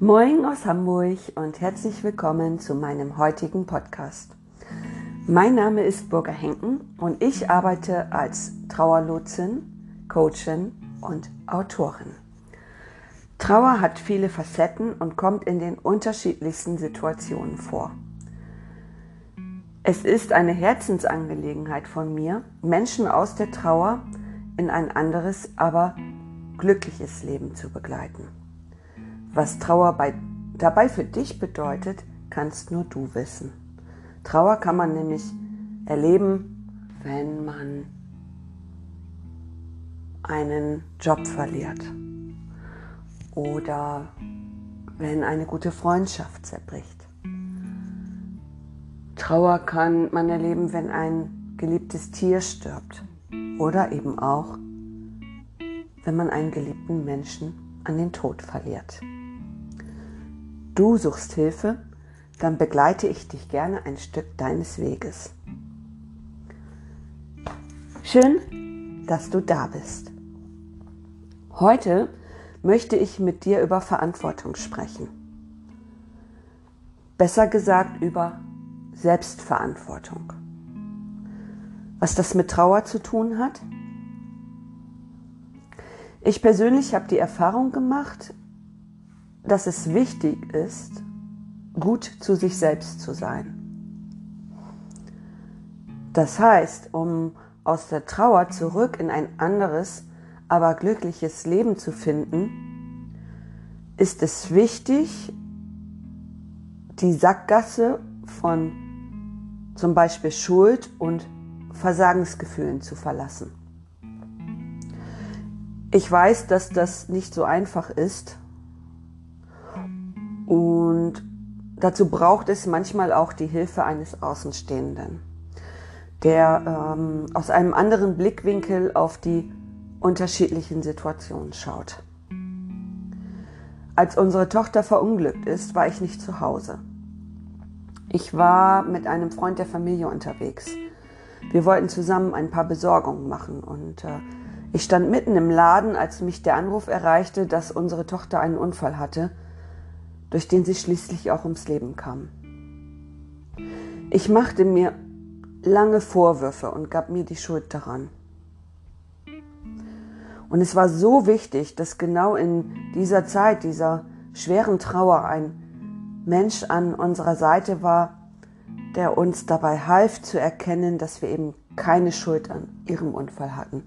Moin aus Hamburg und herzlich willkommen zu meinem heutigen Podcast. Mein Name ist Burger Henken und ich arbeite als Trauerlotsin, Coachin und Autorin. Trauer hat viele Facetten und kommt in den unterschiedlichsten Situationen vor. Es ist eine Herzensangelegenheit von mir, Menschen aus der Trauer in ein anderes, aber glückliches Leben zu begleiten. Was Trauer bei, dabei für dich bedeutet, kannst nur du wissen. Trauer kann man nämlich erleben, wenn man einen Job verliert oder wenn eine gute Freundschaft zerbricht. Trauer kann man erleben, wenn ein geliebtes Tier stirbt oder eben auch, wenn man einen geliebten Menschen an den Tod verliert du suchst Hilfe, dann begleite ich dich gerne ein Stück deines Weges. Schön, dass du da bist. Heute möchte ich mit dir über Verantwortung sprechen. Besser gesagt über Selbstverantwortung. Was das mit Trauer zu tun hat? Ich persönlich habe die Erfahrung gemacht, dass es wichtig ist, gut zu sich selbst zu sein. Das heißt, um aus der Trauer zurück in ein anderes, aber glückliches Leben zu finden, ist es wichtig, die Sackgasse von zum Beispiel Schuld und Versagensgefühlen zu verlassen. Ich weiß, dass das nicht so einfach ist und dazu braucht es manchmal auch die Hilfe eines Außenstehenden, der ähm, aus einem anderen Blickwinkel auf die unterschiedlichen Situationen schaut. Als unsere Tochter verunglückt ist, war ich nicht zu Hause. Ich war mit einem Freund der Familie unterwegs. Wir wollten zusammen ein paar Besorgungen machen und äh, ich stand mitten im Laden, als mich der Anruf erreichte, dass unsere Tochter einen Unfall hatte durch den sie schließlich auch ums Leben kam. Ich machte mir lange Vorwürfe und gab mir die Schuld daran. Und es war so wichtig, dass genau in dieser Zeit, dieser schweren Trauer, ein Mensch an unserer Seite war, der uns dabei half zu erkennen, dass wir eben keine Schuld an ihrem Unfall hatten.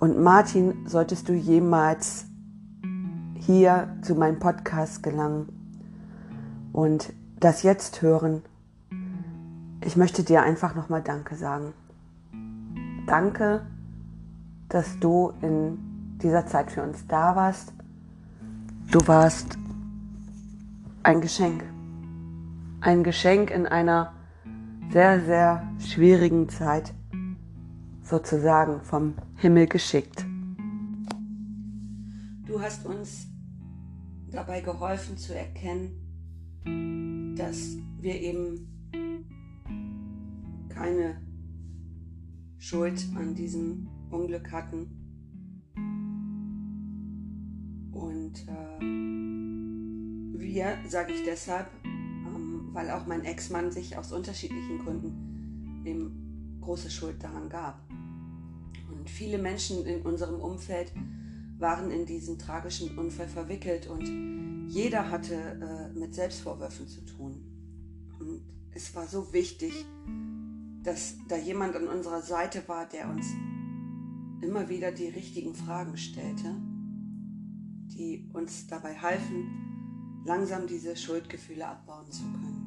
Und Martin, solltest du jemals hier zu meinem Podcast gelangen und das jetzt hören, ich möchte dir einfach nochmal Danke sagen. Danke, dass du in dieser Zeit für uns da warst. Du warst ein Geschenk. Ein Geschenk in einer sehr, sehr schwierigen Zeit sozusagen vom Himmel geschickt. Du hast uns dabei geholfen zu erkennen, dass wir eben keine Schuld an diesem Unglück hatten. Und äh, wir, sage ich deshalb, ähm, weil auch mein Ex-Mann sich aus unterschiedlichen Gründen eben große Schuld daran gab. Und viele Menschen in unserem Umfeld waren in diesen tragischen Unfall verwickelt und jeder hatte äh, mit Selbstvorwürfen zu tun. Und es war so wichtig, dass da jemand an unserer Seite war, der uns immer wieder die richtigen Fragen stellte, die uns dabei halfen, langsam diese Schuldgefühle abbauen zu können.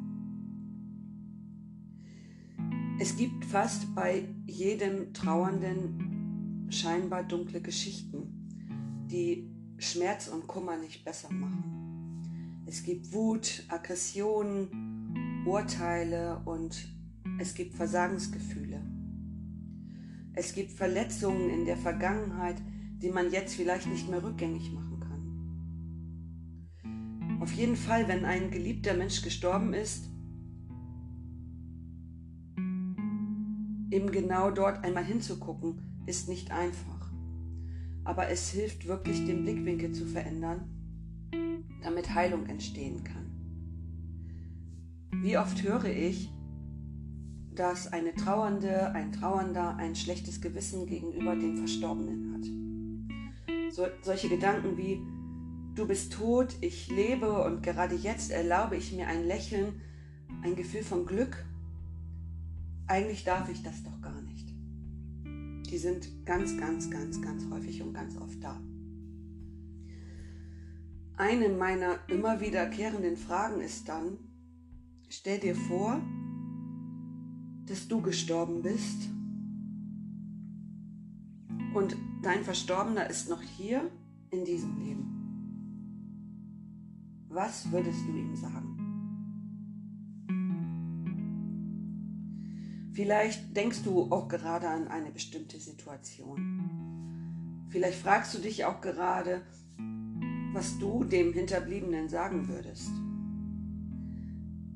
Es gibt fast bei jedem Trauernden scheinbar dunkle Geschichten die Schmerz und Kummer nicht besser machen. Es gibt Wut, Aggressionen, Urteile und es gibt Versagensgefühle. Es gibt Verletzungen in der Vergangenheit, die man jetzt vielleicht nicht mehr rückgängig machen kann. Auf jeden Fall, wenn ein geliebter Mensch gestorben ist, eben genau dort einmal hinzugucken, ist nicht einfach aber es hilft wirklich, den Blickwinkel zu verändern, damit Heilung entstehen kann. Wie oft höre ich, dass eine Trauernde, ein Trauernder ein schlechtes Gewissen gegenüber dem Verstorbenen hat. So, solche Gedanken wie, du bist tot, ich lebe und gerade jetzt erlaube ich mir ein Lächeln, ein Gefühl von Glück. Eigentlich darf ich das doch gar nicht. Die sind ganz, ganz, ganz, ganz häufig und ganz oft da. Eine meiner immer wiederkehrenden Fragen ist dann, stell dir vor, dass du gestorben bist und dein Verstorbener ist noch hier in diesem Leben. Was würdest du ihm sagen? Vielleicht denkst du auch gerade an eine bestimmte Situation. Vielleicht fragst du dich auch gerade, was du dem Hinterbliebenen sagen würdest.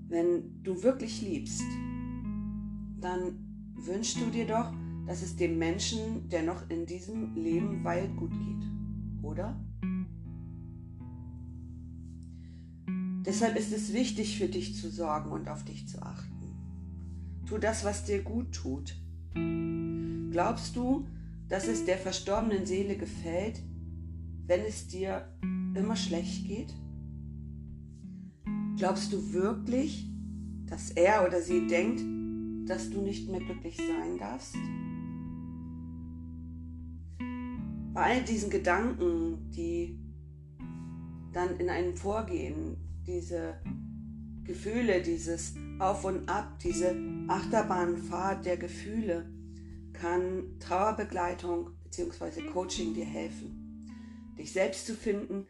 Wenn du wirklich liebst, dann wünschst du dir doch, dass es dem Menschen, der noch in diesem Leben weilt, gut geht, oder? Deshalb ist es wichtig für dich zu sorgen und auf dich zu achten. Tu das, was dir gut tut. Glaubst du, dass es der verstorbenen Seele gefällt, wenn es dir immer schlecht geht? Glaubst du wirklich, dass er oder sie denkt, dass du nicht mehr glücklich sein darfst? Bei all diesen Gedanken, die dann in einem vorgehen, diese Gefühle, dieses Auf und Ab, diese Achterbahnfahrt der Gefühle, kann Trauerbegleitung bzw. Coaching dir helfen, dich selbst zu finden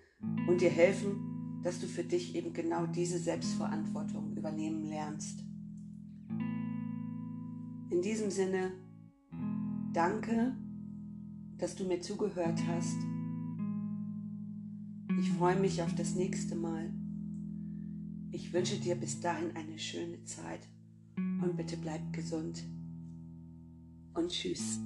und dir helfen, dass du für dich eben genau diese Selbstverantwortung übernehmen lernst. In diesem Sinne, danke, dass du mir zugehört hast. Ich freue mich auf das nächste Mal. Ich wünsche dir bis dahin eine schöne Zeit und bitte bleib gesund. Und tschüss.